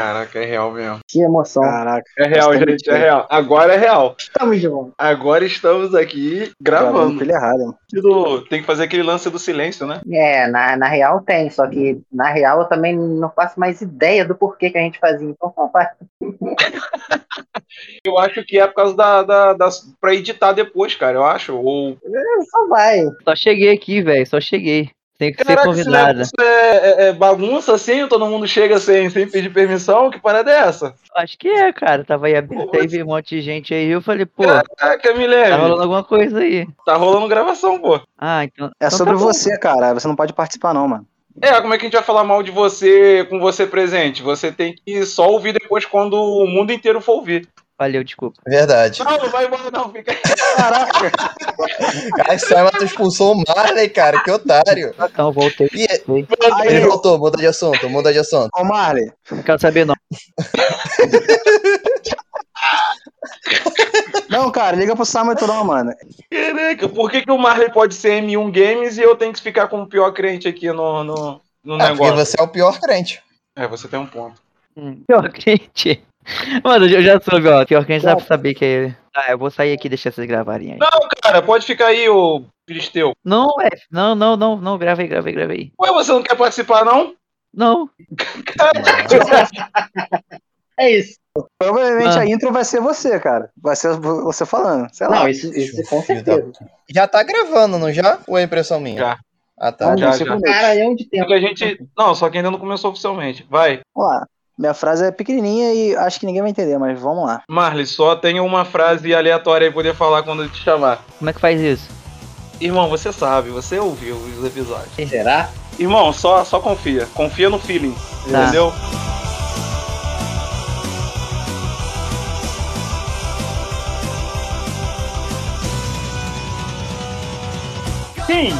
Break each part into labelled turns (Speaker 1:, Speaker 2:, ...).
Speaker 1: Caraca, é real mesmo.
Speaker 2: Que emoção.
Speaker 3: Caraca.
Speaker 1: É real,
Speaker 3: Estamos
Speaker 1: gente, é real. Agora é real.
Speaker 2: Estamos de volta.
Speaker 1: Agora estamos aqui
Speaker 3: Gravando
Speaker 1: gravando.
Speaker 3: pilha errada. mano.
Speaker 1: Do- Tem que fazer aquele lance do silêncio, né?
Speaker 2: É, na, na real tem, só que na real eu também não faço mais ideia do porquê que a gente fazia. Então, faz.
Speaker 1: Eu acho que é por causa da, da, das- pra editar depois, cara, eu acho. Ou.
Speaker 2: Só vai.
Speaker 4: Só cheguei aqui, velho. Só cheguei. Tem que ser
Speaker 1: Caraca, esse
Speaker 4: convidada.
Speaker 1: negócio é, é- é bagunça assim, todo mundo chega sem, sem pedir permissão? Que parada é essa?
Speaker 4: Acho que é, cara. Tava aí aberto aí, veio um monte de gente aí. Eu falei, pô,
Speaker 1: Caraca, me leve.
Speaker 4: tá rolando alguma coisa aí.
Speaker 1: Tá rolando gravação, pô.
Speaker 4: Ah, então.
Speaker 3: É
Speaker 4: então
Speaker 3: sobre
Speaker 4: tá
Speaker 3: você, cara. Você não pode participar, não, mano.
Speaker 1: É, como é que a gente vai falar mal de você com você presente? Você tem que só ouvir depois quando o mundo inteiro for ouvir.
Speaker 4: Valeu, desculpa.
Speaker 5: Verdade.
Speaker 1: Não, não vai embora não, fica aí.
Speaker 3: Caraca.
Speaker 5: Ai, Simon, tu expulsou o Marley, cara, que otário.
Speaker 4: Então, voltei.
Speaker 5: E
Speaker 3: Aí,
Speaker 5: ele voltou, muda de assunto, muda de assunto.
Speaker 3: ô Marley,
Speaker 4: Não quero saber, não.
Speaker 3: Não, cara, liga pro Samuel não, mano.
Speaker 1: Caraca, por que, que o Marley pode ser M1 Games e eu tenho que ficar com o pior crente aqui no, no, no
Speaker 5: É, porque
Speaker 1: negócio?
Speaker 5: você é o pior crente.
Speaker 1: É, você tem um ponto.
Speaker 4: Hum, Pior crente. Mano, eu já soube, ó. Pior crente dá pra saber que é. Ah, eu vou sair aqui e deixar vocês gravarem aí.
Speaker 1: Não, cara, pode ficar aí, ô Filisteu.
Speaker 4: Não, é. Não, não, não, não. Gravei, gravei, gravei.
Speaker 1: Ué, você não quer participar, não?
Speaker 4: Não.
Speaker 2: É isso.
Speaker 3: Provavelmente
Speaker 4: Ah.
Speaker 3: a intro vai ser você, cara. Vai ser você falando. Sei lá.
Speaker 2: Não, isso, isso com certeza.
Speaker 5: Já tá gravando, não já? Ou é impressão minha?
Speaker 1: Já.
Speaker 5: Ah, tá.
Speaker 1: Já,
Speaker 3: ver
Speaker 1: já.
Speaker 3: cinco minutos.
Speaker 2: Caralhão de
Speaker 1: Só
Speaker 2: tempo.
Speaker 1: que a gente. Não, só que ainda não começou oficialmente. Vai.
Speaker 3: Vamos lá. Minha frase é pequenininha e acho que ninguém vai entender, mas vamos lá.
Speaker 1: Marley, só tem uma frase aleatória aí pra poder falar quando eu te chamar.
Speaker 4: Como é que faz isso?
Speaker 1: Irmão, você sabe, você ouviu os episódios.
Speaker 2: Será?
Speaker 1: Irmão, só, só confia. Confia no feeling.
Speaker 4: Tá.
Speaker 1: Entendeu? Sim,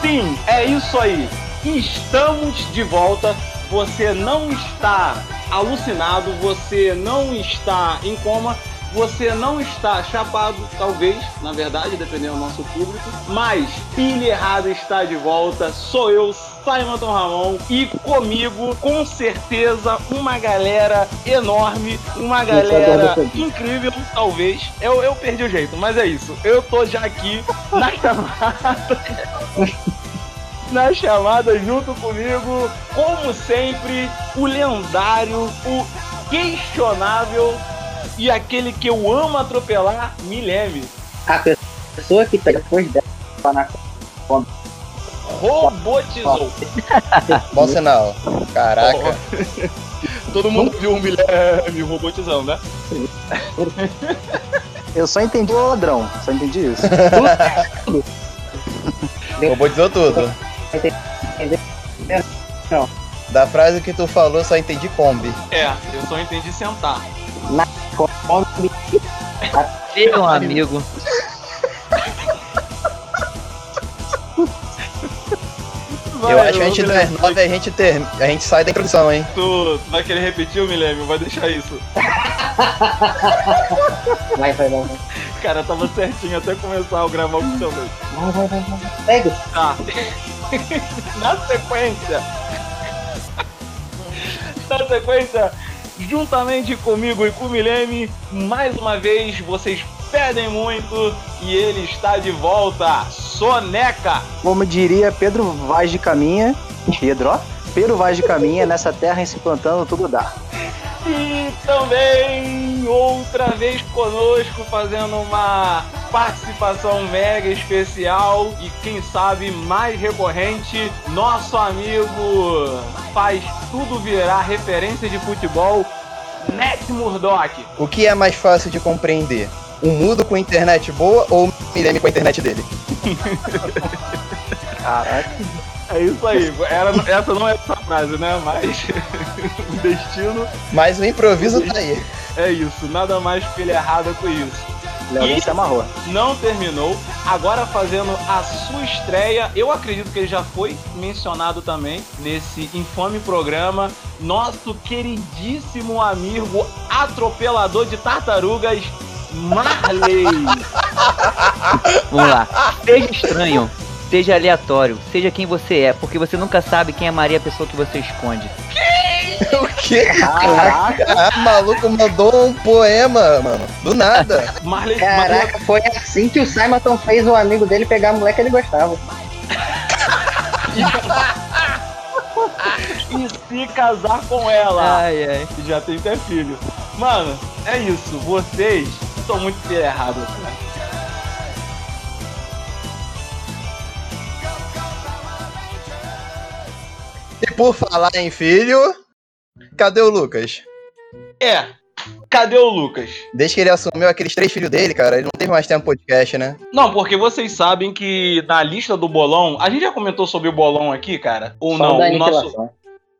Speaker 1: sim, é isso aí. Estamos de volta. Você não está alucinado, você não está em coma, você não está chapado, talvez, na verdade, dependendo do nosso público. Mas Pilha Errada está de volta. Sou eu, Simon Tom Ramon, e comigo, com certeza, uma galera enorme, uma galera incrível, talvez. Eu, eu perdi o jeito, mas é isso. Eu tô já aqui na chamada. Na chamada junto comigo, como sempre, o lendário, o questionável e aquele que eu amo atropelar, Mileme.
Speaker 2: A pessoa que tá depois dela na
Speaker 1: Robotizou.
Speaker 5: Bom sinal. Caraca.
Speaker 1: Todo mundo viu o Mileme robotizando, né?
Speaker 3: Eu só entendi o ladrão, só entendi isso.
Speaker 5: Robotizou tudo. Da frase que tu falou, só entendi Kombi.
Speaker 1: É, eu só entendi sentar.
Speaker 4: Meu amigo.
Speaker 5: Eu
Speaker 1: Vai,
Speaker 5: acho que a gente das nove a gente, ter... a gente sai da introdução, hein?
Speaker 1: Tu, tu vai querer repetir o Mileme? Vai deixar isso.
Speaker 2: Vai, vai, vai. vai.
Speaker 1: Cara, tava certinho até começar a gravar oficialmente.
Speaker 2: Vai, vai, vai, vai. Pega.
Speaker 1: Tá. Na sequência. Na sequência, juntamente comigo e com o Milene, mais uma vez vocês pedem muito e ele está de volta. Soneca!
Speaker 3: Como diria Pedro Vaz de Caminha. Pedro, ó. Pedro Vaz de Caminha, nessa terra em se plantando tudo dá.
Speaker 1: E também outra vez conosco fazendo uma participação mega especial e quem sabe mais recorrente, nosso amigo faz tudo virar referência de futebol, Net Murdoch.
Speaker 5: O que é mais fácil de compreender? Um mudo com internet boa ou um com a internet dele?
Speaker 3: Caraca.
Speaker 1: É isso aí. Era, essa não é essa frase, né? Mas o destino
Speaker 5: Mas o improviso tá aí.
Speaker 1: é isso. Nada mais que ele errado com isso.
Speaker 3: Léo
Speaker 1: E-
Speaker 3: se amarrou.
Speaker 1: não terminou. Agora fazendo a sua estreia, eu acredito que ele já foi mencionado também nesse infame programa. Nosso queridíssimo amigo atropelador de tartarugas, Marley.
Speaker 4: Vamos lá. Seja estranho, seja aleatório, seja quem você é, porque você nunca sabe quem é Maria a pessoa que você esconde.
Speaker 5: Que?
Speaker 1: Caraca,
Speaker 5: Ah, o maluco mandou um poema, mano. Do nada.
Speaker 1: Marley, Marley
Speaker 2: Caraca, foi assim que o Simonton fez o amigo dele pegar a mulher que ele gostava.
Speaker 1: e se casar com ela.
Speaker 4: Ai, ai.
Speaker 1: Já tem até filho. Mano, é isso. Vocês estão muito errados, cara.
Speaker 5: E por falar em filho, cadê o Lucas?
Speaker 1: É. Cadê o Lucas?
Speaker 5: Desde que ele assumiu aqueles três filhos dele, cara, ele não teve mais tempo podcast, né?
Speaker 1: Não, porque vocês sabem que na lista do bolão. A gente já comentou sobre o bolão aqui, cara? Ou
Speaker 2: Só
Speaker 1: não?
Speaker 2: da
Speaker 1: O nosso.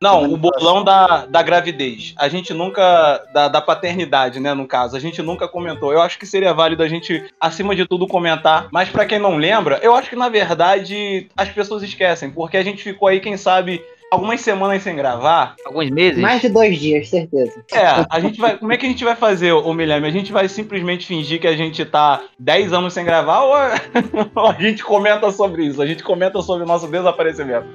Speaker 1: Não, o bolão da, da gravidez. A gente nunca. Da, da paternidade, né, no caso. A gente nunca comentou. Eu acho que seria válido a gente, acima de tudo, comentar. Mas pra quem não lembra, eu acho que na verdade as pessoas esquecem. Porque a gente ficou aí, quem sabe, algumas semanas sem gravar.
Speaker 4: Alguns meses?
Speaker 2: Mais de dois dias, certeza.
Speaker 1: É, a gente vai. Como é que a gente vai fazer, ô Milhame? A gente vai simplesmente fingir que a gente tá 10 anos sem gravar ou a, ou a gente comenta sobre isso? A gente comenta sobre o nosso desaparecimento.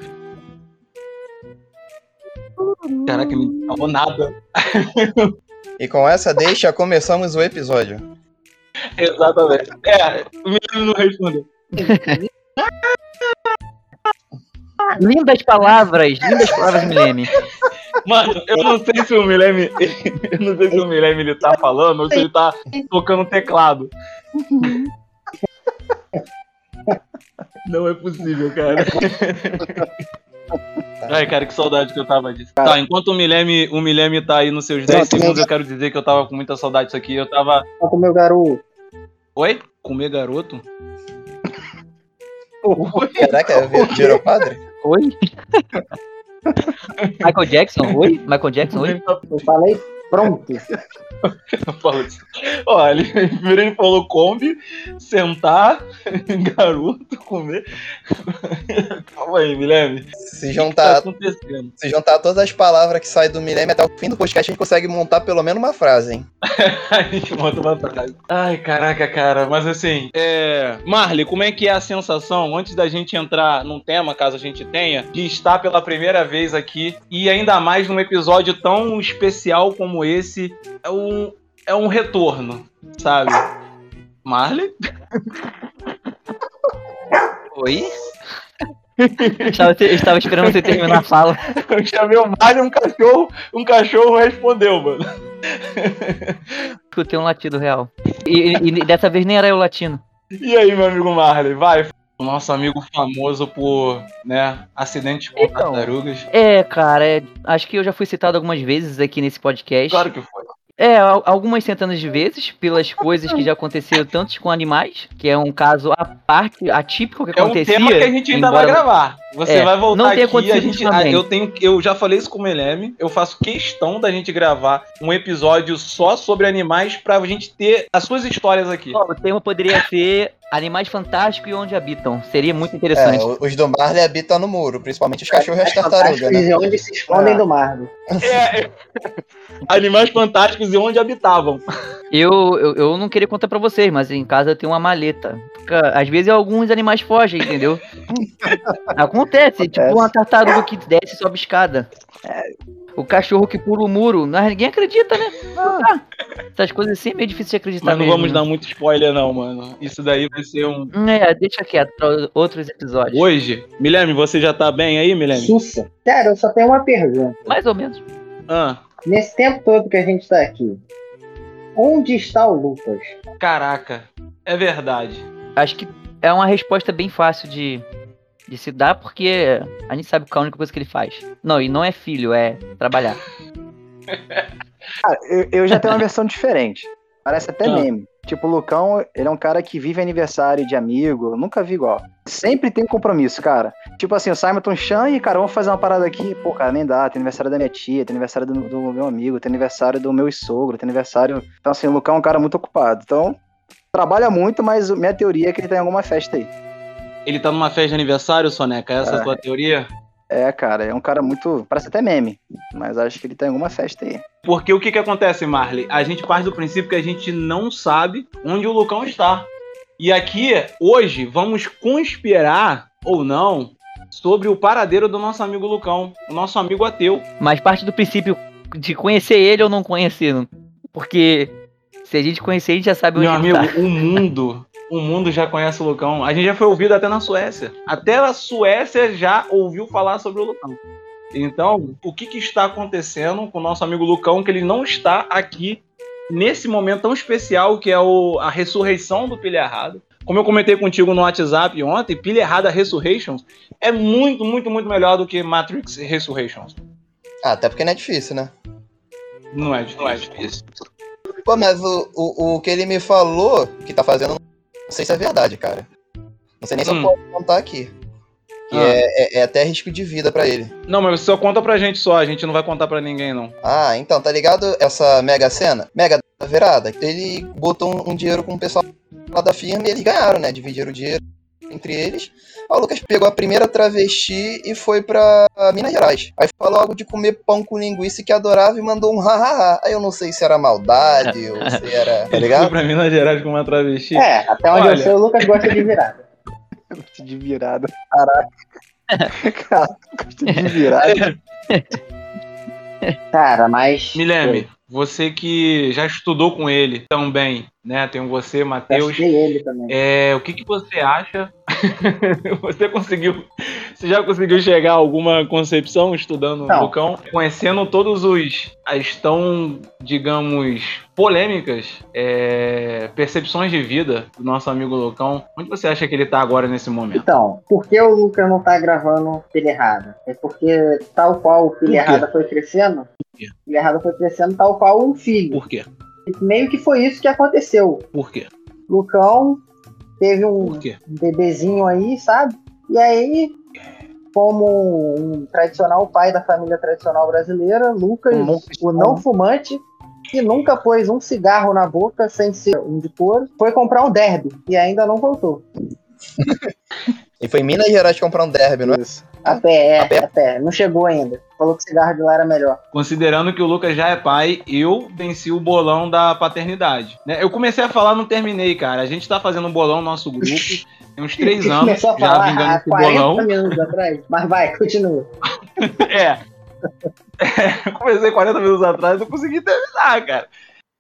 Speaker 1: Caraca, não falou nada.
Speaker 5: E com essa deixa, começamos o episódio.
Speaker 1: Exatamente. É, o menino não respondeu.
Speaker 4: Lindas palavras, lindas palavras, Milene.
Speaker 1: Mano, eu não sei se o Milene. Eu não sei se o Milene ele tá falando ou se ele tá tocando teclado. Não é possível, cara. Ai, cara, que saudade que eu tava disso. Tá, enquanto o Milene, o Milene tá aí nos seus 10
Speaker 2: Pronto,
Speaker 1: segundos, eu quero dizer que eu tava com muita saudade disso aqui. Eu tava.
Speaker 2: Só com o meu garoto.
Speaker 1: Oi? Comer garoto?
Speaker 5: Caraca, vi- virou padre?
Speaker 4: Oi? Michael Jackson? Oi? Michael Jackson? Oi?
Speaker 2: Eu falei, pronto.
Speaker 1: Olha, primeiro ele falou Kombi, sentar, garoto, comer. Calma aí, Milene.
Speaker 5: Se
Speaker 1: O que tá
Speaker 5: juntar,
Speaker 1: acontecendo?
Speaker 5: se juntar todas as palavras que saem do Milênio até o fim do podcast, a gente consegue montar pelo menos uma frase, hein?
Speaker 1: A gente monta uma frase. Ai, caraca, cara. Mas assim, é. Marley, como é que é a sensação, antes da gente entrar num tema, caso a gente tenha, de estar pela primeira vez aqui e ainda mais num episódio tão especial como esse? É um, é um retorno, sabe? Marley?
Speaker 4: Oi? estava, eu estava esperando você terminar a fala.
Speaker 1: Eu chamei o Marley, um cachorro, um cachorro respondeu, mano.
Speaker 4: Escutei um latido real. E, e- e dessa vez nem era eu latino.
Speaker 1: E aí, meu amigo Marley, vai. O nosso amigo famoso por, né, acidentes com
Speaker 4: Então.
Speaker 1: tartarugas.
Speaker 4: É, cara, é- acho que eu já fui citado algumas vezes aqui nesse podcast.
Speaker 1: Claro que foi.
Speaker 4: É, al- algumas centenas de vezes, pelas coisas que já aconteceram tanto com animais, que é um caso à parte, atípico que
Speaker 1: É um
Speaker 4: acontecia.
Speaker 1: tema que a gente ainda
Speaker 4: embora-
Speaker 1: vai gravar. Você
Speaker 4: É,
Speaker 1: vai voltar
Speaker 4: não tem
Speaker 1: aqui, a gente, ah, eu tenho, eu já falei isso com o Meleme, eu faço questão da gente gravar um episódio só sobre animais pra gente ter as suas histórias aqui.
Speaker 4: O tema poderia ser Animais Fantásticos e Onde Habitam. Seria muito
Speaker 5: É,
Speaker 4: interessante.
Speaker 5: o- os do Marley habitam no muro, principalmente os cachorros e as tartarugas, né?
Speaker 2: e onde se escondem
Speaker 5: Ah.
Speaker 2: do Marvel.
Speaker 1: É, é. Animais fantásticos e onde habitavam.
Speaker 4: Eu, eu, eu não queria contar pra vocês, mas em casa eu tenho uma maleta. Fica- Às vezes alguns animais fogem, entendeu? Acontece, tipo uma tartaruga que desce e sobe escada. O cachorro que pula o muro. Mas ninguém acredita, né? Ah, Essas coisas assim é meio difícil de acreditar
Speaker 1: Mas não
Speaker 4: mesmo,
Speaker 1: vamos
Speaker 4: né?
Speaker 1: dar muito spoiler não, mano. Isso daí vai ser um...
Speaker 4: É, deixa quieto pra outros episódios.
Speaker 1: Hoje, Milene, você já tá bem aí, Milene?
Speaker 2: Sussa. Cara, eu só tenho uma pergunta.
Speaker 4: Mais ou menos.
Speaker 1: Ah,
Speaker 2: Nesse tempo todo que a gente tá aqui, onde está o Lucas?
Speaker 1: caraca, é verdade.
Speaker 4: Acho que é uma resposta bem fácil de, de se dar, porque a gente sabe que é a única coisa que ele faz. Não, e não é filho, é trabalhar.
Speaker 3: Cara, eu, eu já tenho uma versão diferente. Parece até
Speaker 1: Ah.
Speaker 3: meme. Tipo, o Lucão, ele é um cara que vive aniversário de amigo. eu Nunca vi igual. Sempre tem compromisso, cara. Tipo assim, o Simon Chan e, cara, vamos fazer uma parada aqui. Pô, cara, nem dá. Tem aniversário da minha tia, tem aniversário do, do meu amigo, tem aniversário do meu sogro, tem aniversário. Então, assim, o Lucão é um cara muito ocupado. Então, trabalha muito, mas minha teoria é que ele tá em alguma festa aí.
Speaker 1: Ele tá numa festa de aniversário, Soneca? Essa é a
Speaker 3: Ah.
Speaker 1: tua teoria?
Speaker 3: É, cara, é um cara muito. Parece até meme. Mas acho que ele tá em alguma festa aí.
Speaker 1: Porque o que que acontece, Marley? A gente parte do princípio que a gente não sabe onde o Lucão está. E aqui, hoje, vamos conspirar, ou não, sobre o paradeiro do nosso amigo Lucão, o nosso amigo ateu.
Speaker 4: Mas parte do princípio de conhecer ele ou não conhecer. Porque se a gente conhecer, a gente já sabe onde
Speaker 1: Meu
Speaker 4: ele
Speaker 1: amigo,
Speaker 4: tá.
Speaker 1: o mundo, o mundo já conhece o Lucão. A gente já foi ouvido até na Suécia. Até a Suécia já ouviu falar sobre o Lucão. Então, o que, que está acontecendo com o nosso amigo Lucão, que ele não está aqui nesse momento tão especial que é o, a ressurreição do Pilha Errada. Como eu comentei contigo no WhatsApp ontem, Pilha Errada Resurrections é muito, muito, muito melhor do que Matrix Resurrections.
Speaker 5: Ah, até porque não é difícil, né?
Speaker 1: Não é, não é difícil.
Speaker 5: Pô, mas o, o, o que ele me falou que tá fazendo, não sei se é verdade, cara. Não sei nem se
Speaker 1: Hum.
Speaker 5: eu posso contar aqui. Que
Speaker 1: Ah.
Speaker 5: é, é, é até risco de vida pra ele.
Speaker 1: Não, mas você só conta pra gente só, a gente não vai contar pra ninguém, não.
Speaker 5: Ah, então, tá ligado essa Mega Sena? Mega da virada. Ele botou um, um dinheiro com o pessoal lá da firma e eles ganharam, né? Dividiram o dinheiro entre eles. Aí o Lucas pegou a primeira travesti e foi pra Minas Gerais. Aí falou algo de comer pão com linguiça que adorava e mandou um hahaha. Aí eu não sei se era maldade ou se era. Tá
Speaker 1: Ele foi
Speaker 5: ligado?
Speaker 1: pra Minas Gerais com uma travesti.
Speaker 2: É, até onde
Speaker 1: Olha.
Speaker 2: eu sei, o Lucas gosta de virada.
Speaker 3: De virada. Caraca. Cara, gosto de virada.
Speaker 2: Cara, mas.
Speaker 1: Milene, você que já estudou com ele também, né? Tem você,
Speaker 2: Eu
Speaker 1: Matheus.
Speaker 2: achei ele também.
Speaker 1: É, o que, que você acha? você conseguiu. Você já conseguiu chegar a alguma concepção estudando
Speaker 2: Não.
Speaker 1: o Lucão? Conhecendo todos os. as tão, digamos, polêmicas é, percepções de vida do nosso amigo Lucão. Onde você acha que ele tá agora nesse momento?
Speaker 2: Então, por que o Lucas não tá gravando Pilha Errada? É porque, tal qual o
Speaker 1: quê?
Speaker 2: Errada foi crescendo,
Speaker 1: quê?
Speaker 2: Pilha Errada foi crescendo tal qual um filho.
Speaker 1: Por quê?
Speaker 2: Meio que foi isso que aconteceu.
Speaker 1: Por quê?
Speaker 2: Lucão teve um bebezinho aí, sabe? E aí, como um tradicional pai da família tradicional brasileira, Lucas,
Speaker 3: Um
Speaker 2: o não fumante, que nunca pôs um cigarro na boca sem ser um de couro, foi comprar um derby e ainda não voltou.
Speaker 5: E foi em Minas Gerais comprar um derby, não é?
Speaker 3: Isso.
Speaker 2: A pé, é,
Speaker 5: A pé?
Speaker 2: a pé. Não chegou ainda. Falou que o cigarro de lá era melhor.
Speaker 1: Considerando que o Lucas já é pai, eu venci o bolão da paternidade. né? Eu comecei a falar, não terminei, cara. A gente tá fazendo um bolão no nosso grupo. Tem uns três anos
Speaker 2: Começou a
Speaker 1: já
Speaker 2: falar
Speaker 1: vingando
Speaker 2: há
Speaker 1: esse
Speaker 2: 40
Speaker 1: bolão.
Speaker 2: minutos atrás. Mas vai, continua.
Speaker 1: É. Eu comecei 40 minutos atrás e não consegui terminar, cara.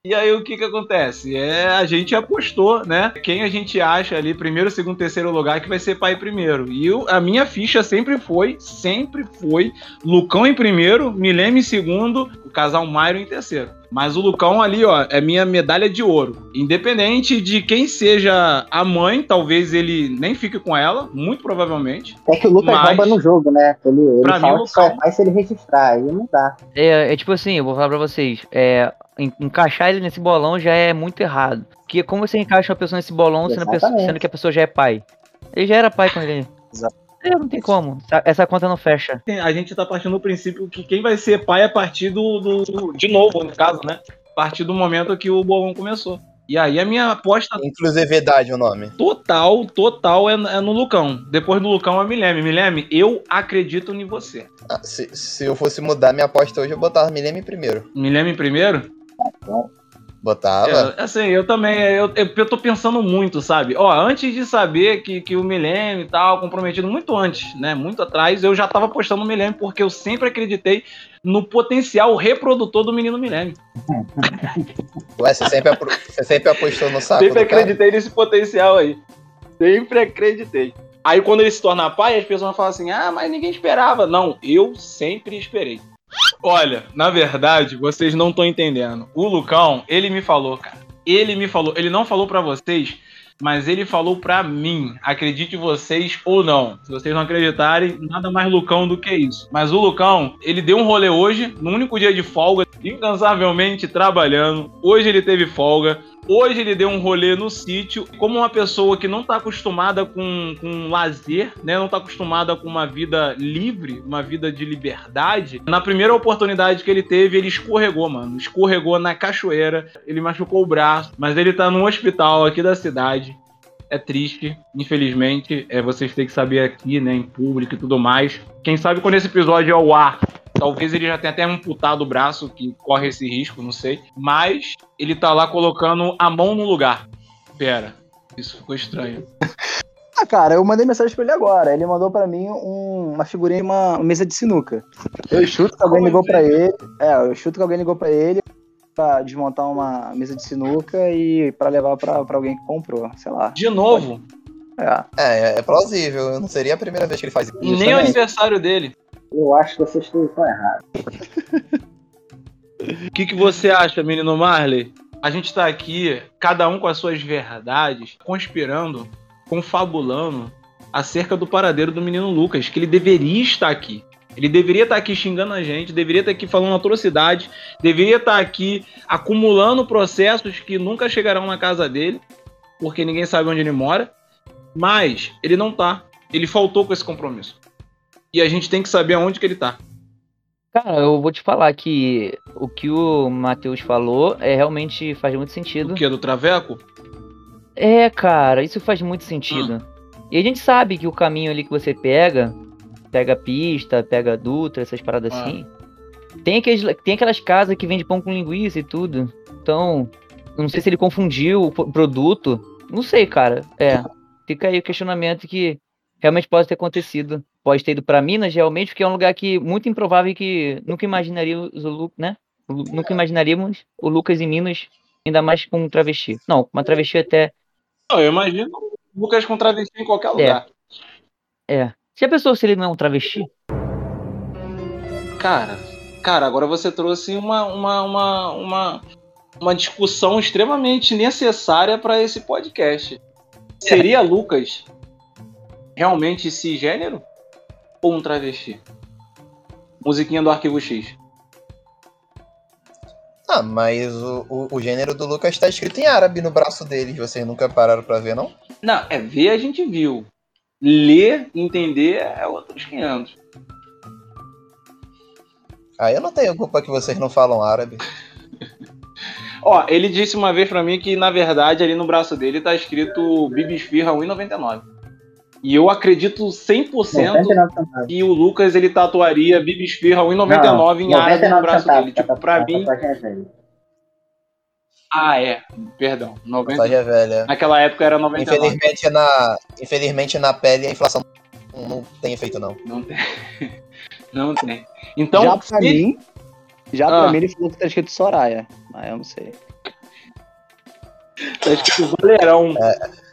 Speaker 1: E aí o que que acontece? É, a gente apostou, né? Quem a gente acha ali, primeiro, segundo, terceiro lugar, que vai ser pai primeiro. E eu- a minha ficha sempre foi, sempre foi, Lucão em primeiro, Milene em segundo, o casal Mairo em terceiro. Mas o Lucão ali, ó, é minha medalha de ouro. Independente de quem seja a mãe, talvez ele nem fique com ela, muito provavelmente.
Speaker 2: É que o Lucas
Speaker 1: Mas-
Speaker 2: rouba no jogo, né? Ele, ele
Speaker 1: Pra
Speaker 2: fala
Speaker 1: mim, o
Speaker 2: só
Speaker 1: Lucão-
Speaker 2: pai se ele registrar. Aí não dá.
Speaker 4: É, é tipo assim, eu vou falar pra vocês. É, en- encaixar ele nesse bolão já é muito errado. Porque como você encaixa uma pessoa nesse bolão sendo, a pessoa- sendo que a pessoa já é pai? Ele já era pai quando ele.
Speaker 3: Exato.
Speaker 4: Não tem como. Essa- conta não fecha.
Speaker 1: A gente tá partindo do princípio que quem vai ser pai é a partir do, do- De novo, no caso, né? A partir do momento que o bolão começou. E aí a minha aposta
Speaker 5: Inclusividade o nome.
Speaker 1: total, total é, é no Lucão. Depois do Lucão é Mileme. Mileme, eu acredito em você.
Speaker 5: Ah, se, se eu fosse mudar minha aposta hoje, eu botava Milene primeiro.
Speaker 1: Mileme primeiro?
Speaker 5: Botava.
Speaker 1: É, assim, eu também, eu, eu, eu tô pensando muito, sabe? Ó, antes de saber que, que o Milene e tal, comprometido muito antes, né? Muito atrás, eu já tava apostando no Milene porque eu sempre acreditei no potencial reprodutor do menino Milene.
Speaker 5: Ué, você sempre, você sempre apostou no saco
Speaker 1: Sempre acreditei nesse potencial aí. Sempre acreditei. Aí quando ele se torna pai, as pessoas vão falar assim: ah, mas ninguém esperava. Não, eu sempre esperei. Olha, na verdade, vocês não estão entendendo. O Lucão, ele me falou, cara. Ele me falou. Ele não falou pra vocês, mas ele falou pra mim. Acredite vocês ou não. Se vocês não acreditarem, nada mais Lucão do que isso. Mas o Lucão, ele deu um rolê hoje, no único dia de folga, incansavelmente trabalhando. Hoje ele teve folga. Hoje ele deu um rolê no sítio, como uma pessoa que não tá acostumada com, com lazer, né? Não tá acostumada com uma vida livre, uma vida de liberdade. Na primeira oportunidade que ele teve, ele escorregou, mano. Escorregou na cachoeira, ele machucou o braço, mas ele tá num hospital aqui da cidade. É triste, infelizmente. É, vocês têm que saber aqui, né, em público e tudo mais. Quem sabe quando esse episódio é ao ar, Talvez ele já tenha até amputado o braço, que corre esse risco, não sei. Mas ele tá lá colocando a mão no lugar. Pera, isso ficou estranho.
Speaker 3: Ah, cara, eu mandei mensagem pra ele agora. Ele mandou pra mim um- uma figurinha de uma mesa de sinuca. Eu chuto que alguém ligou pra ele. É, eu chuto que alguém ligou pra ele pra desmontar uma mesa de sinuca e pra levar pra, pra alguém que comprou. Sei lá.
Speaker 1: De novo.
Speaker 3: É.
Speaker 5: É, é plausível. Não seria a primeira vez que ele faz isso.
Speaker 1: E nem o
Speaker 2: Justamente.
Speaker 1: aniversário dele.
Speaker 2: Eu acho que vocês estão errados.
Speaker 1: O que, que você acha, menino Marley? A gente tá aqui, cada um com as suas verdades, conspirando, confabulando acerca do paradeiro do menino Lucas, que ele deveria estar aqui. Ele deveria estar aqui xingando a gente, deveria estar aqui falando atrocidade, deveria estar aqui acumulando processos que nunca chegarão na casa dele, porque ninguém sabe onde ele mora. Mas ele não tá. Ele faltou com esse compromisso. E a gente tem que saber aonde que ele tá.
Speaker 4: Cara, eu vou te falar que o que o Matheus falou é realmente faz muito sentido.
Speaker 1: O que? Do Traveco?
Speaker 4: É, cara, isso faz muito sentido. E a gente sabe que o caminho ali que você pega, pega pista, pega Dutra, essas paradas
Speaker 1: Ah.
Speaker 4: assim. Tem, aqueles, tem aquelas casas que vendem pão com linguiça e tudo. Então, não sei se ele confundiu o pro- produto. Não sei, cara. É. Fica aí o questionamento que realmente pode ter acontecido. Pode ter ido pra Minas, realmente, porque é um lugar que muito improvável que nunca imaginaríamos o Lucas, né? Nunca imaginaríamos o Lucas em Minas, ainda mais com um travesti. Não, uma travesti até
Speaker 1: Não, eu imagino o Lucas com travesti em qualquer lugar.
Speaker 4: É. Já pensou se ele não é um travesti?
Speaker 1: Cara, cara, agora você trouxe uma, uma, uma, uma, uma discussão extremamente necessária para esse podcast. Seria Lucas realmente cisgênero ou um travesti? Musiquinha do Arquivo X.
Speaker 5: Ah, mas o, o, o gênero do Lucas tá escrito em árabe no braço dele. Vocês nunca pararam pra ver, não?
Speaker 1: Não, é ver a gente viu. Ler, entender é outros 500.
Speaker 5: Ah, eu não tenho culpa que vocês não falam árabe.
Speaker 1: Ó, ele disse uma vez pra mim que, na verdade, ali no braço dele tá escrito Bibisfirra 1,99. E eu acredito 100%
Speaker 2: 99 centavos.
Speaker 1: que o Lucas ele tatuaria Bibisfirra 1,99 em árabe no
Speaker 2: 99
Speaker 1: braço dele. Tipo, pra mim.
Speaker 2: é.
Speaker 1: Ah, é. Perdão. 90...
Speaker 5: Tatuagem é velha.
Speaker 1: Naquela época era 99.
Speaker 5: Infelizmente na, infelizmente, na pele a inflação não, não tem efeito, não.
Speaker 1: Não tem. Não tem. Então,
Speaker 3: já pra
Speaker 1: se-
Speaker 3: mim. Já
Speaker 1: Ah.
Speaker 3: pra mim ele falou que tá escrito Soraya. Mas eu não sei.
Speaker 1: tá escrito Valerão. É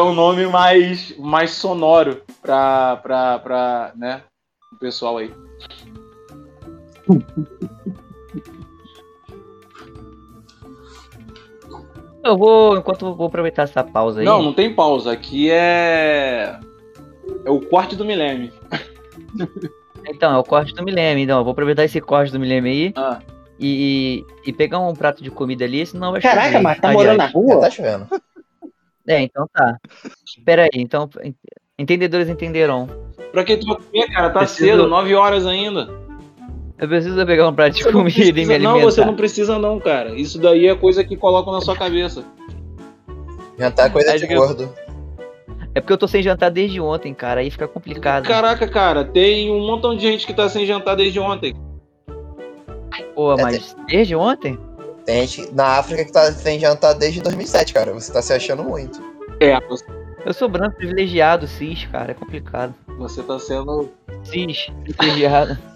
Speaker 1: o nome mais, mais sonoro pra, pra, pra, né, o pessoal aí.
Speaker 4: Eu vou, enquanto eu vou aproveitar essa pausa aí.
Speaker 1: Não, não tem pausa. Aqui é. É o corte do milênio.
Speaker 4: Então, é o corte do milênio. Então, eu vou aproveitar esse corte do milênio aí
Speaker 1: Ah,
Speaker 4: e, e pegar um prato de comida ali, senão vai
Speaker 2: Caraca,
Speaker 4: chover.
Speaker 2: mas tá morando na rua?
Speaker 5: tá chovendo.
Speaker 4: É, então tá. Espera aí, então. ent- Entendedores entenderão.
Speaker 1: pra que tu vai comer, cara? Tá
Speaker 4: Preciso-
Speaker 1: cedo, 9 horas ainda.
Speaker 4: Eu preciso pegar um prato de comida e me
Speaker 1: precisa-
Speaker 4: alimentar.
Speaker 1: não, você não precisa não, cara. Isso daí é coisa que colocam na sua cabeça.
Speaker 5: Jantar é coisa
Speaker 4: Acho
Speaker 5: de
Speaker 4: eu-
Speaker 5: gordo.
Speaker 4: É porque eu tô sem jantar desde ontem, cara. Aí fica complicado.
Speaker 1: Caraca, cara, tem um montão de gente que tá sem jantar desde ontem.
Speaker 4: Pô,
Speaker 5: É,
Speaker 4: mas desde ontem?
Speaker 5: Tem gente na África que tá sem jantar desde 2007, cara. Você tá se achando muito.
Speaker 1: É, você-
Speaker 4: Eu sou branco privilegiado, cis, cara. É complicado.
Speaker 1: você tá sendo.
Speaker 4: Cis, privilegiado.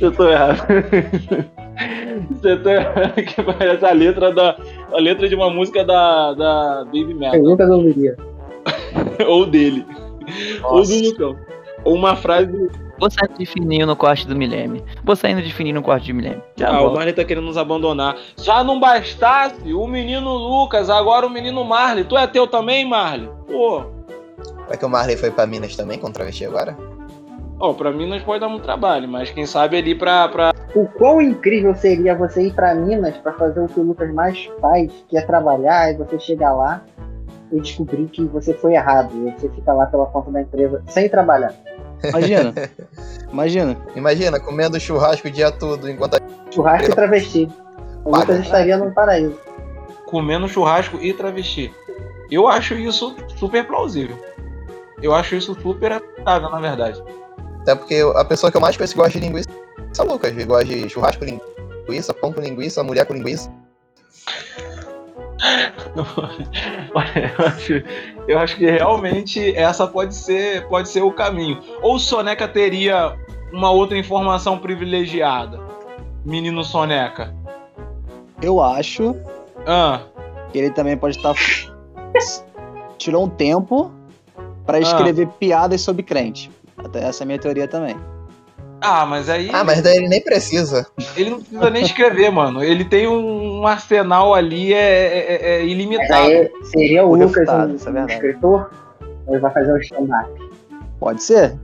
Speaker 1: Eu tô errado. Você tá errado que parece a letra da. A letra de uma música da, da Baby
Speaker 2: Eu
Speaker 1: Metal.
Speaker 2: nunca ouviria.
Speaker 1: Ou dele. Ou
Speaker 5: Nossa.
Speaker 1: do Lucão. Ou uma frase.
Speaker 4: Vou saindo de fininho no corte do milênio. Vou saindo de fininho no corte do milênio. Já
Speaker 1: Ah, o. Marley tá querendo nos abandonar. Já não bastasse o menino Lucas, agora o menino Marley. Tu é teu também, Marley? Pô.
Speaker 5: Será que o Marley foi pra Minas também com travesti agora?
Speaker 1: Ó, pra mim nós pode dar muito trabalho, mas quem sabe ali pra. pra...
Speaker 2: O quão incrível seria você ir pra Minas pra fazer o que o Lucas mais faz, que é trabalhar, e você chegar lá e descobrir que você foi errado. E você fica lá pela conta da empresa sem trabalhar.
Speaker 3: Imagina. Imagina.
Speaker 5: Imagina, comendo churrasco o dia todo enquanto a...
Speaker 2: Churrasco e travesti. O. Lucas estaria no paraíso.
Speaker 1: comendo churrasco e travesti. Eu acho isso super plausível. Eu acho isso super aceitável, na verdade.
Speaker 5: Até porque a pessoa que eu mais conheço gosta de linguiça é o Lucas. Ele gosta de churrasco com linguiça, pão com linguiça, mulher com linguiça.
Speaker 1: Eu acho, eu acho que realmente essa pode ser, pode ser o caminho. Ou o Soneca teria uma outra informação privilegiada? Menino Soneca.
Speaker 3: Eu acho
Speaker 1: Ah,
Speaker 3: que ele também pode estar. Tirou um tempo pra escrever piadas sobre crente. Até essa é a minha teoria também.
Speaker 1: Ah mas aí
Speaker 5: Ah, mas daí ele nem precisa.
Speaker 1: ele não precisa nem escrever, mano. Ele tem um, arsenal ali é, é- é
Speaker 2: Mas
Speaker 1: ilimitado.
Speaker 2: aí seria o Lucas um,
Speaker 3: é
Speaker 2: um escritor? Ele vai fazer um stand-up?
Speaker 3: Pode ser?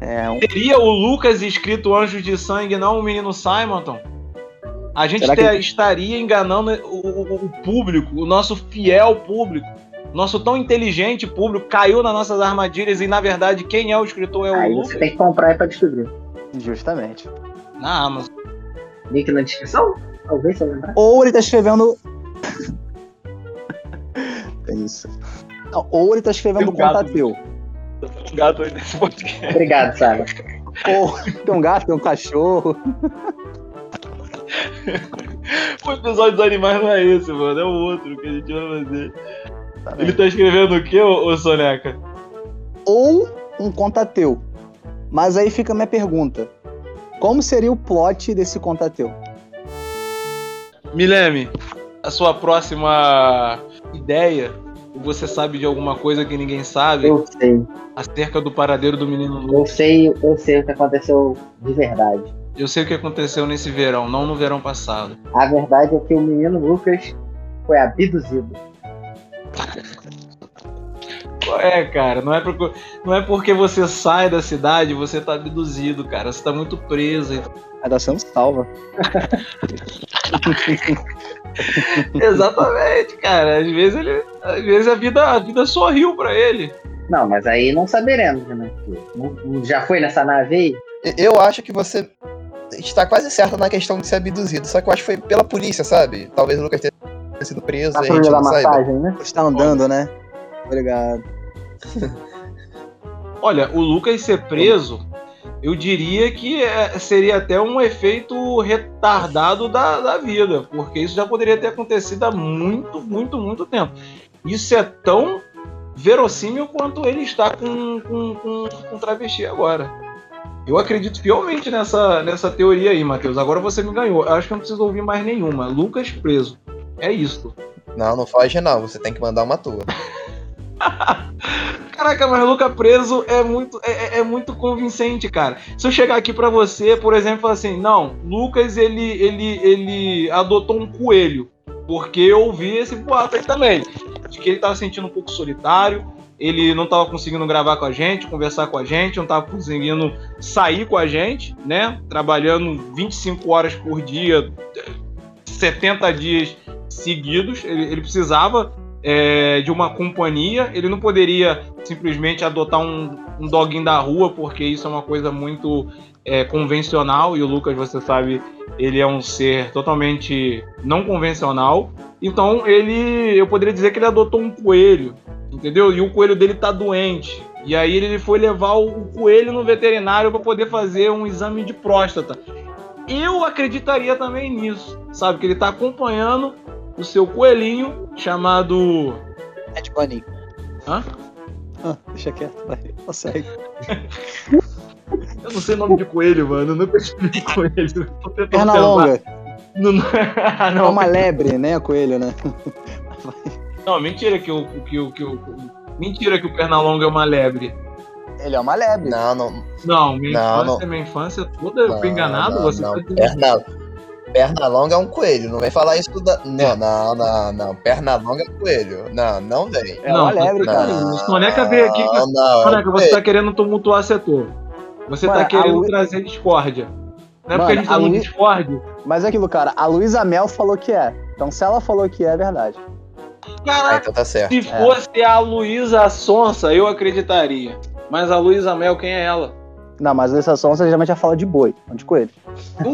Speaker 3: É, um...
Speaker 1: Seria o Lucas escrito Anjos de Sangue, não o menino Simonton? A gente
Speaker 3: Será que-
Speaker 1: estaria enganando o, o- o público, o nosso fiel público. Nosso tão inteligente público caiu nas nossas armadilhas e, na verdade, quem é o escritor é o
Speaker 2: Aí
Speaker 1: Lucas
Speaker 2: você tem que comprar pra descobrir.
Speaker 3: Justamente.
Speaker 1: na Amazon.
Speaker 2: Link na descrição? Talvez, se eu lembrar.
Speaker 3: Ou ele tá escrevendo. é isso. Não, ou ele tá escrevendo
Speaker 1: um gato.
Speaker 3: contateu.
Speaker 1: Gato aí desse podcast.
Speaker 2: Obrigado, Sara.
Speaker 3: Ou tem um gato, tem um cachorro.
Speaker 1: O episódio dos animais não é esse, mano. É o outro que a gente vai fazer.
Speaker 3: Tá
Speaker 1: Ele tá escrevendo o quê, ô, ô Soneca?
Speaker 3: Ou um contateu. Mas aí fica a minha pergunta. Como seria o plot desse contateu?
Speaker 1: Milene, a sua próxima ideia? Ou você sabe de alguma coisa que ninguém sabe
Speaker 2: Eu sei.
Speaker 1: acerca do paradeiro do menino Lu?
Speaker 2: Eu sei, eu sei o que aconteceu de verdade.
Speaker 1: Eu sei o que aconteceu nesse verão, não no verão passado.
Speaker 2: A verdade é que o menino Lucas foi abduzido.
Speaker 1: É, cara, não é, porque, não é porque você sai da cidade, você tá abduzido, cara. Você tá muito preso.
Speaker 3: Vai dar sendo salva.
Speaker 1: Exatamente, cara. Às vezes ele. Às vezes a vida, a vida sorriu pra ele.
Speaker 2: Não, mas aí não saberemos, né? Já foi nessa nave aí?
Speaker 5: Eu acho que você está quase certo na questão de ser abduzido. Só que eu acho que foi pela polícia, sabe? Talvez o Lucas tenha sido preso e a gente não saiba.
Speaker 2: massagem, né?
Speaker 3: Está andando, né? Obrigado.
Speaker 1: Olha, o Lucas ser preso, eu diria que é- seria até um efeito retardado da, da vida, porque isso já poderia ter acontecido há muito, muito, muito tempo. Isso é tão verossímil quanto ele está com, com, com, com travesti agora. Eu acredito fielmente nessa, nessa teoria aí, Matheus. Agora você me ganhou. Eu acho que eu não preciso ouvir mais nenhuma. Lucas preso. É isso.
Speaker 5: Não, não foge não. Você tem que mandar uma tua.
Speaker 1: Caraca, mas Luca preso é muito, é, é- é muito convincente, cara. Se eu chegar aqui pra você, por exemplo, falar assim, não, Lucas ele, ele, ele adotou um coelho, porque eu ouvi esse boato aí também, de que ele tava se sentindo um pouco solitário, ele não tava conseguindo gravar com a gente, conversar com a gente, não tava conseguindo sair com a gente, né? Trabalhando 25 horas por dia, 70 dias seguidos, ele, ele precisava é, de uma companhia. Ele não poderia simplesmente adotar um, um doguinho da rua, porque isso é uma coisa muito é, convencional. E o Lucas, você sabe, ele é um ser totalmente não convencional. Então, ele, eu poderia dizer que ele adotou um coelho, entendeu? E o coelho dele tá doente. E aí ele foi levar o, coelho no veterinário para poder fazer um exame de próstata. Eu acreditaria também nisso, sabe? Que ele tá acompanhando o seu coelhinho chamado.
Speaker 3: Ed Bunny.
Speaker 1: Hã?
Speaker 3: Ah, deixa quieto, vai. Consegue.
Speaker 1: Eu não sei o nome de coelho, mano. Eu nunca tive coelho. Tô tentando
Speaker 3: Perna longa.
Speaker 1: Não, não, Ah,
Speaker 3: É
Speaker 1: não,
Speaker 3: uma lebre, né, coelho, né?
Speaker 1: não, mentira que o. Que, o- que, o- mentira que o Pernalonga é uma lebre.
Speaker 3: Ele é uma lebre.
Speaker 5: Não, não.
Speaker 1: Não, minha
Speaker 5: Não,
Speaker 1: infância, minha infância toda eu fui
Speaker 5: não,
Speaker 1: enganado.
Speaker 5: não,
Speaker 1: você
Speaker 5: não.
Speaker 1: tá dizendo-
Speaker 5: Perna, longa é um coelho. Não vem falar isso da. Não, não, não, não. Perna longa é um coelho. Não, não vem.
Speaker 3: É uma lebre,
Speaker 1: não,
Speaker 3: cara.
Speaker 1: O Soneca veio aqui.
Speaker 5: Não, não. é um
Speaker 1: Soneca, você
Speaker 5: coelho.
Speaker 1: tá querendo tumultuar setor. Você
Speaker 3: Mano,
Speaker 1: tá querendo
Speaker 3: Lu-
Speaker 1: trazer discórdia. Não é porque
Speaker 3: Mano,
Speaker 1: a gente tá
Speaker 3: a
Speaker 1: no
Speaker 3: Lu-
Speaker 1: Discord.
Speaker 3: Mas é aquilo, cara. A Luísa Mel falou que é. Então, se ela falou que é, é verdade.
Speaker 5: Ah,
Speaker 1: Caraca,
Speaker 5: então tá certo.
Speaker 1: se fosse a Luísa Sonsa, eu acreditaria. Mas a Luísa Mel, quem é ela?
Speaker 3: Não, mas essa som você geralmente já fala de boi, não de coelho.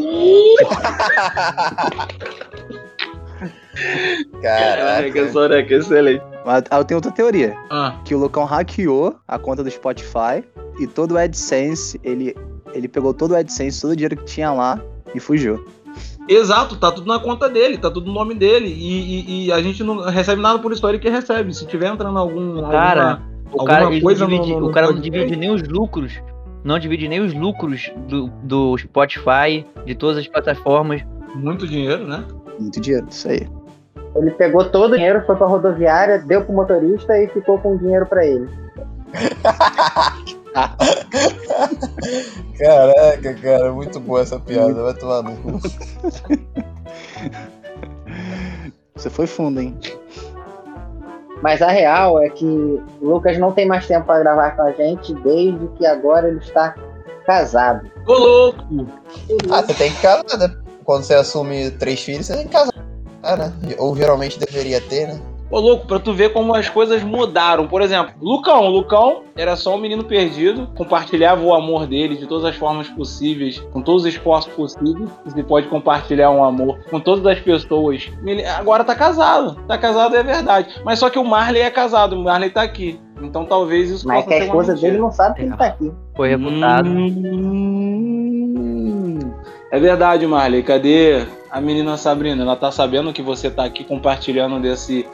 Speaker 5: Caraca.
Speaker 1: Soneca, excelente.
Speaker 3: Mas eu tenho outra teoria.
Speaker 1: Ah,
Speaker 3: Que o Lucão hackeou a conta do Spotify e todo o AdSense, ele, ele pegou todo o AdSense, todo o dinheiro que tinha lá e fugiu.
Speaker 1: Exato, tá tudo na conta dele, tá tudo no nome dele. E, e- e a gente não recebe nada por história que recebe. Se tiver entrando algum.
Speaker 4: Cara, O
Speaker 1: alguma
Speaker 4: cara, ele não
Speaker 1: coisa no-
Speaker 4: divide,
Speaker 1: no-
Speaker 4: o cara não
Speaker 1: no
Speaker 4: divide nem os lucros. Não divide nem os lucros do, do Spotify, de todas as plataformas.
Speaker 1: Muito dinheiro, né?
Speaker 3: Muito dinheiro, isso aí.
Speaker 2: Ele pegou todo o dinheiro, foi pra rodoviária, deu pro motorista e ficou com o dinheiro pra ele.
Speaker 5: Caraca, cara, muito boa essa piada. Vai tomar no cu.
Speaker 3: Você foi fundo, hein?
Speaker 2: Mas a real é que o Lucas não tem mais tempo pra gravar com a gente desde que agora ele está casado.
Speaker 1: Ô, louco!
Speaker 5: Ah, você tem que casar, né? Quando você assume três filhos, você tem que casar. Ah, né? Ou geralmente deveria ter, né?
Speaker 1: Ô, louco, pra tu ver como as coisas mudaram. Por exemplo, Lucão. Lucão era só um menino perdido, compartilhava o amor dele de todas as formas possíveis, com todos os esforços possíveis. Você pode compartilhar um amor com todas as pessoas. Ele agora tá casado. Tá casado é verdade. Mas só que o Marley é casado, o Marley tá aqui. Então talvez isso
Speaker 2: Mas
Speaker 1: possa
Speaker 2: que a esposa dele não sabe que ele tá aqui.
Speaker 4: Foi reputado.
Speaker 1: Hum, É verdade, Marley. Cadê a menina Sabrina? Ela tá sabendo que você tá aqui compartilhando desse,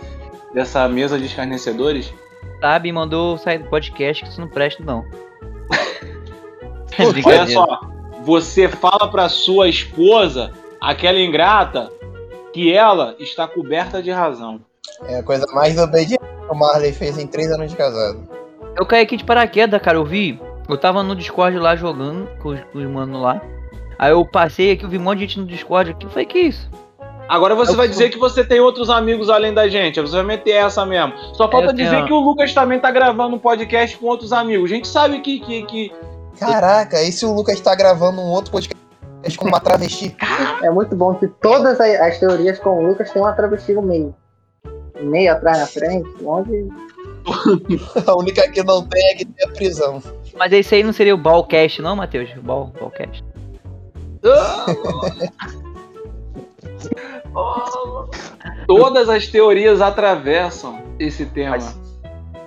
Speaker 1: dessa mesa de escarnecedores?
Speaker 4: Sabe, mandou sair do podcast que isso não presta, não.
Speaker 1: Olha só, você fala pra sua esposa, aquela ingrata, que ela está coberta de razão.
Speaker 5: É a coisa mais obediente que o Marley fez em três anos de casado.
Speaker 4: Eu caí aqui de paraquedas, cara. Eu vi. Eu tava no Discord lá jogando com os, com os manos lá. Aí eu passei aqui, eu vi um monte de gente no Discord aqui. Eu falei, que isso?
Speaker 1: Agora você
Speaker 4: Eu
Speaker 1: vai dizer que você tem outros amigos além da gente. Você vai meter essa mesmo. Só falta
Speaker 4: Eu tenho-
Speaker 1: dizer que o Lucas também tá gravando um podcast com outros amigos. A gente sabe que, que, que
Speaker 5: Caraca, e se o Lucas tá gravando um outro podcast com uma travesti?
Speaker 2: É muito bom que todas as, as teorias com o Lucas tem uma travesti no meio. Meio, atrás, na frente, onde.
Speaker 5: A única que não tem é que tem a prisão.
Speaker 4: Mas esse aí não seria o Ballcast, não, Matheus? Ball, Ballcast.
Speaker 1: todas as teorias atravessam esse tema.
Speaker 3: Faz-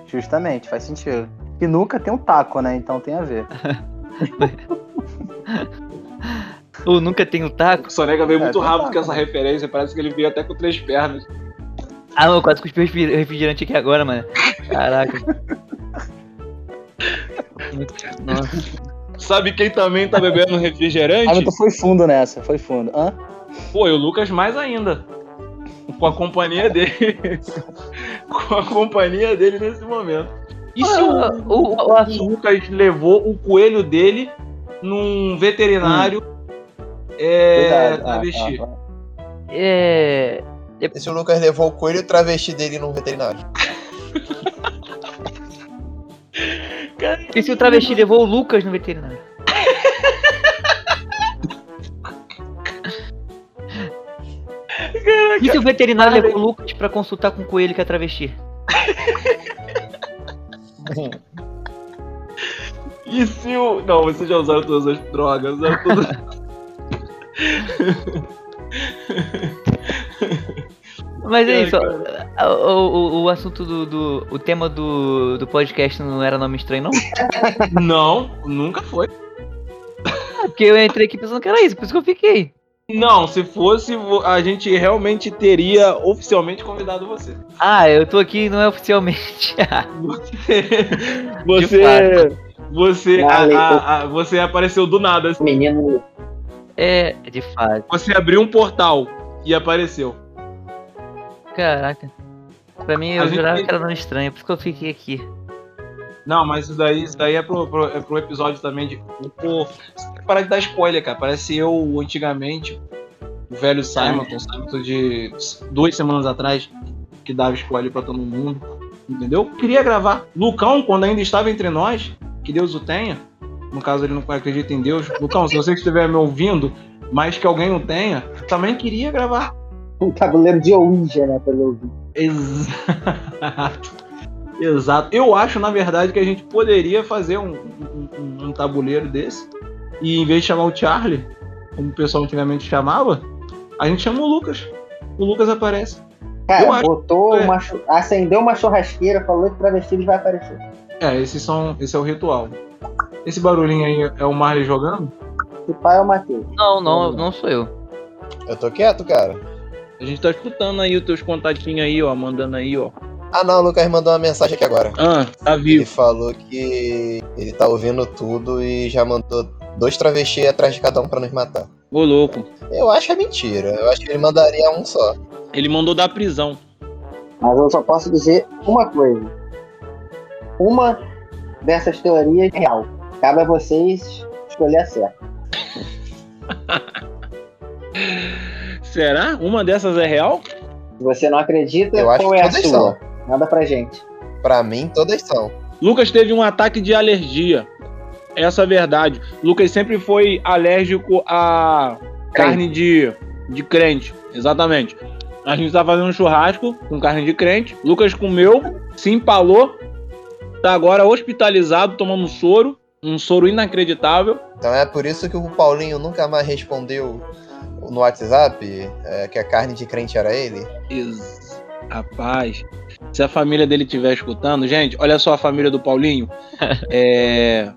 Speaker 3: Justamente, faz sentido. E nunca tem um taco, né? Então tem a ver.
Speaker 4: Ou nunca tem o taco?
Speaker 1: O Sonega veio
Speaker 3: É,
Speaker 1: muito rápido com essa referência. Parece que ele veio até com três pernas.
Speaker 4: Ah, eu quase cuspi o refri- refrigerante aqui agora, mano. Caraca. Nossa.
Speaker 1: Sabe quem também tá bebendo
Speaker 3: Ah,
Speaker 1: refrigerante?
Speaker 3: mas tu foi fundo nessa, foi fundo. Hã?
Speaker 1: Pô, e o Lucas mais ainda. Com a companhia dele. com a companhia dele nesse momento. E se
Speaker 4: Ah,
Speaker 1: o,
Speaker 4: o, o, o
Speaker 1: o Lucas levou o coelho dele num veterinário é,
Speaker 3: Cuidado. Ah,
Speaker 1: travesti?
Speaker 3: ah, ah.
Speaker 4: é.
Speaker 5: E se o Lucas levou o coelho e o travesti dele no veterinário?
Speaker 4: E se o travesti levou o Lucas no veterinário? E se o veterinário levou o Lucas pra consultar com o coelho que é travesti?
Speaker 1: E se o. Não, vocês já usaram todas as drogas, usaram todas.
Speaker 4: Mas é isso, o, o, o assunto do, do. O tema do, do podcast não era nome estranho, não?
Speaker 1: Não, nunca foi.
Speaker 4: Porque eu entrei aqui pensando que era isso, por isso que eu fiquei.
Speaker 1: Não, se fosse, a gente realmente teria oficialmente convidado você.
Speaker 4: Ah, eu tô aqui não é oficialmente.
Speaker 1: Você. Você, a-
Speaker 2: Vale.
Speaker 1: a- a- você apareceu do nada. assim.
Speaker 2: O menino.
Speaker 4: é, de fato.
Speaker 1: Você abriu um portal e apareceu.
Speaker 4: Caraca. Pra mim, eu
Speaker 1: A gente
Speaker 4: jurava
Speaker 1: tem-
Speaker 4: que era nome estranho, por isso que eu fiquei aqui.
Speaker 1: Não, mas isso daí, isso daí é, pro, pro, é pro episódio também de. Pô, você tem que parar de dar spoiler, cara. Parece eu antigamente, o velho Simon, o Simon de duas semanas atrás, que dava spoiler pra todo mundo. Entendeu? Queria gravar. Lucão, quando ainda estava entre nós, que Deus o tenha. No caso, ele não acredita em Deus. Lucão, se você estiver me ouvindo, mas que alguém o tenha, também queria gravar.
Speaker 2: Um tabuleiro de Ouija, né? Pelo ouvir.
Speaker 1: Exato. Exato. Eu acho, na verdade, que a gente poderia fazer um, um- um- tabuleiro desse. E em vez de chamar o Charlie, como o pessoal antigamente chamava, a gente chama o Lucas. O Lucas aparece.
Speaker 2: Cara,
Speaker 1: acho-
Speaker 2: botou
Speaker 1: é.
Speaker 2: uma. Acendeu uma churrasqueira, falou que travesti vai aparecer.
Speaker 1: É, esses são, esse é o ritual. Esse barulhinho aí é o Marley jogando?
Speaker 2: Se pai é o Matheus.
Speaker 4: Não, não, não sou eu.
Speaker 5: Eu tô quieto, cara.
Speaker 1: A gente tá escutando aí os teus contatinhos aí, ó, mandando aí, ó.
Speaker 5: Ah não, o Lucas mandou uma mensagem aqui agora.
Speaker 1: Ah, tá
Speaker 5: Ele
Speaker 1: vivo.
Speaker 5: falou que ele tá ouvindo tudo e já mandou dois travestis atrás de cada um pra nos matar.
Speaker 1: Ô, louco.
Speaker 5: Eu acho que é mentira. Eu acho que ele mandaria um só.
Speaker 1: Ele mandou da prisão.
Speaker 2: Mas eu só posso dizer uma coisa. Uma dessas teorias é real. Cabe a vocês escolher a certa.
Speaker 1: Será? Uma dessas é real?
Speaker 2: Se você não acredita,
Speaker 5: Eu acho
Speaker 2: qual
Speaker 5: que
Speaker 2: é a sua?
Speaker 5: são.
Speaker 2: Manda pra gente.
Speaker 5: Pra mim, todas são.
Speaker 1: Lucas teve um ataque de alergia. Essa é a verdade. Lucas sempre foi alérgico a carne de, de crente. Exatamente. A gente tá fazendo um churrasco com carne de crente. Lucas comeu, se empalou. Tá agora hospitalizado, tomando soro. Um soro inacreditável.
Speaker 5: Então é por isso que o Paulinho nunca mais respondeu no WhatsApp é, que a carne de crente era ele.
Speaker 1: Ex- Rapaz, se a família dele estiver escutando, gente, olha só a família do Paulinho. É,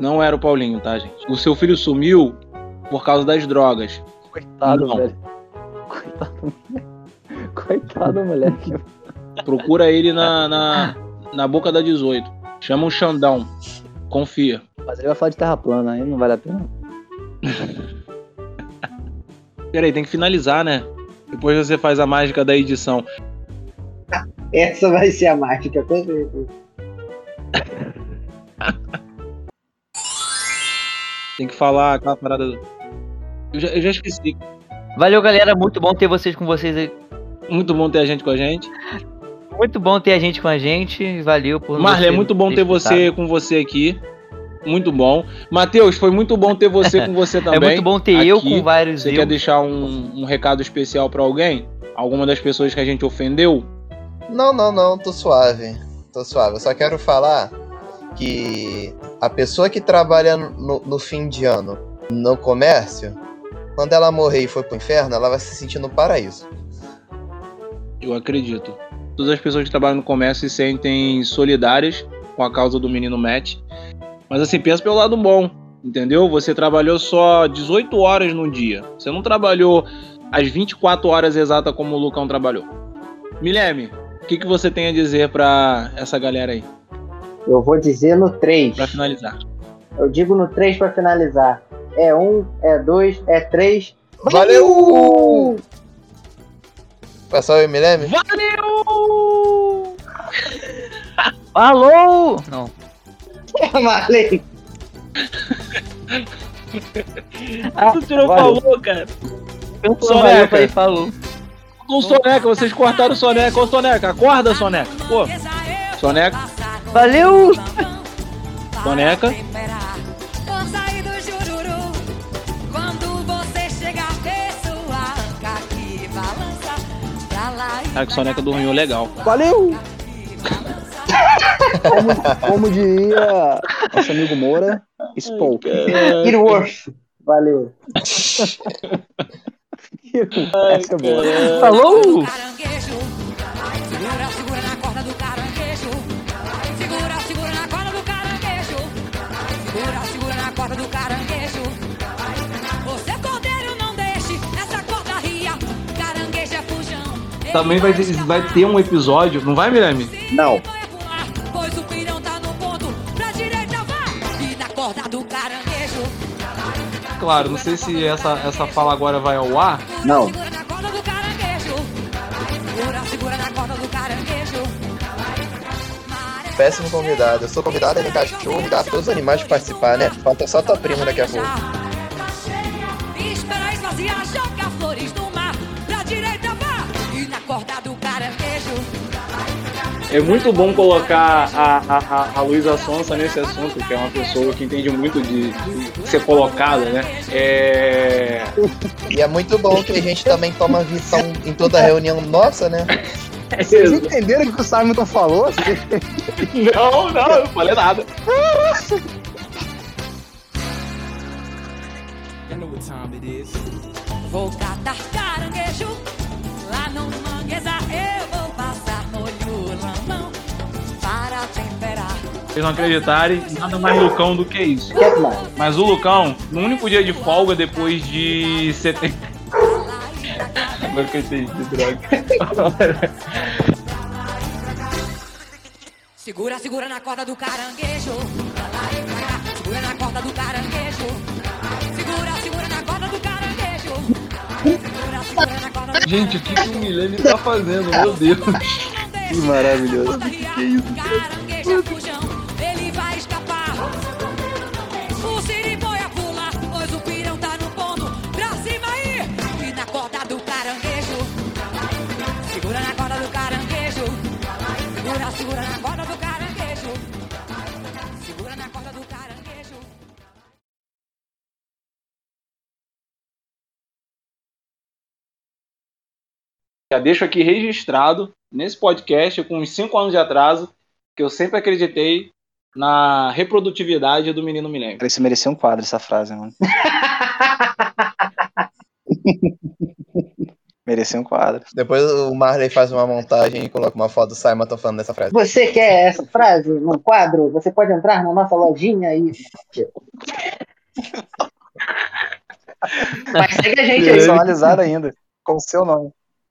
Speaker 1: Não era o Paulinho, tá, gente? O seu filho sumiu por causa das drogas.
Speaker 3: Coitado,
Speaker 1: Não.
Speaker 3: velho. Coitado, Coitado, moleque.
Speaker 1: Procura ele na, na, na boca da 18. Chama o Xandão. Confia.
Speaker 3: Mas ele vai falar de terra plana, aí não vale a pena.
Speaker 1: Peraí, tem que finalizar, né? Depois você faz a mágica da edição.
Speaker 2: Essa vai ser a mágica, com certeza.
Speaker 1: Tem que falar aquela parada. Eu já, eu já esqueci.
Speaker 4: Valeu, galera. Muito bom ter vocês com vocês aí.
Speaker 1: Muito bom ter a gente com a gente.
Speaker 4: Muito bom ter a gente com a gente. Valeu por
Speaker 1: Marley, é muito bom ter
Speaker 4: escutado.
Speaker 1: você com você aqui. Muito bom. Matheus, foi muito bom ter você com você também.
Speaker 4: É muito bom ter eu
Speaker 1: aqui.
Speaker 4: com vários
Speaker 1: Você
Speaker 4: eu.
Speaker 1: quer deixar um, um recado especial pra alguém? Alguma das pessoas que a gente ofendeu?
Speaker 5: Não, não, não, tô suave. Tô suave. Eu só quero falar que a pessoa que trabalha no, no fim de ano no comércio, quando ela morrer e for pro inferno, ela vai se sentir no paraíso.
Speaker 1: Eu acredito. Todas as pessoas que trabalham no comércio se sentem solidárias com a causa do menino Matt. Mas assim, pensa pelo lado bom, entendeu? Você trabalhou só 18 horas no dia. Você não trabalhou as 24 horas exatas como o Lucão trabalhou. Milene, que, que você tem a dizer pra essa galera aí,
Speaker 2: Eu vou dizer no 3.
Speaker 1: Pra finalizar?
Speaker 2: Eu digo no 3 pra finalizar. É 1, é 2, é 3.
Speaker 5: Valeu! Pessoal, eu me lembro?
Speaker 1: Valeu!
Speaker 4: Falou! Não.
Speaker 2: Marley,
Speaker 1: Tu tirou
Speaker 3: valeu.
Speaker 1: falou, cara.
Speaker 4: Eu
Speaker 1: Soneca.
Speaker 4: falei, eu falei, falou.
Speaker 1: Com o Soneca, vocês cortaram o Soneca. Ô, Soneca, acorda, Soneca. Pô, Soneca,
Speaker 4: Valeu!
Speaker 1: Soneca. Cara, que Soneca dormiu legal.
Speaker 3: Valeu! como, como diria nosso amigo Moura, spoke.
Speaker 2: It works. Valeu.
Speaker 3: Essa é boa.
Speaker 4: Falou!
Speaker 6: caranguejo. Segura, segura na corda do caranguejo. Segura, segura na corda do caranguejo. Segura, segura na corda do caranguejo. Você cordeiro não deixe essa corda ria. Caranguejo é fujão.
Speaker 1: Também vai ter, vai ter um episódio, não vai, Mirame?
Speaker 3: Não.
Speaker 1: Claro, não sei se essa, essa fala agora vai ao ar.
Speaker 2: Não.
Speaker 6: Segura na corda do caranguejo. Segura, segura na corda do caranguejo. Maré
Speaker 5: Péssimo convidado. Eu sou convidado a me cachorro, convidar todos os animais pra participar, né? Falta só tua prima daqui a pouco.
Speaker 6: Espera esvaziar, joga flores no mar. Pra direita vá. E na corda do caranguejo.
Speaker 1: É muito bom colocar a, a, a, a Luísa Sonsa nesse assunto, que é uma pessoa que entende muito de, de ser colocada, né? É.
Speaker 5: E é muito bom que a gente também toma visão em toda reunião nossa, né?
Speaker 3: Vocês entenderam o que o Simon falou?
Speaker 1: Não, não, eu não falei nada.
Speaker 6: Vou catar
Speaker 1: Vocês não acreditarem, nada mais Lucão do que isso. Mas o Lucão, no único dia de folga depois de 70.
Speaker 6: Pra lá
Speaker 1: Agora que eu entendi, droga.
Speaker 6: Segura, segura na corda do caranguejo. Segura na corda do caranguejo. Segura, segura na corda do caranguejo. Segura, segura na corda do
Speaker 1: Gente, o que, que o Milene tá fazendo? Meu Deus.
Speaker 6: Que
Speaker 3: maravilhoso.
Speaker 6: Caranguejo é
Speaker 1: Já deixo aqui registrado nesse podcast com uns 5 anos de atraso que eu sempre acreditei na reprodutividade do menino milênio.
Speaker 3: Isso merecia um quadro, essa frase, mano. merecia um quadro.
Speaker 5: Depois o Marley faz uma montagem e coloca uma foto do Simon falando dessa frase.
Speaker 2: Você quer essa frase num quadro? Você pode entrar na nossa lojinha e. Mas segue a gente aí.
Speaker 3: Personalizado ainda, com o seu nome.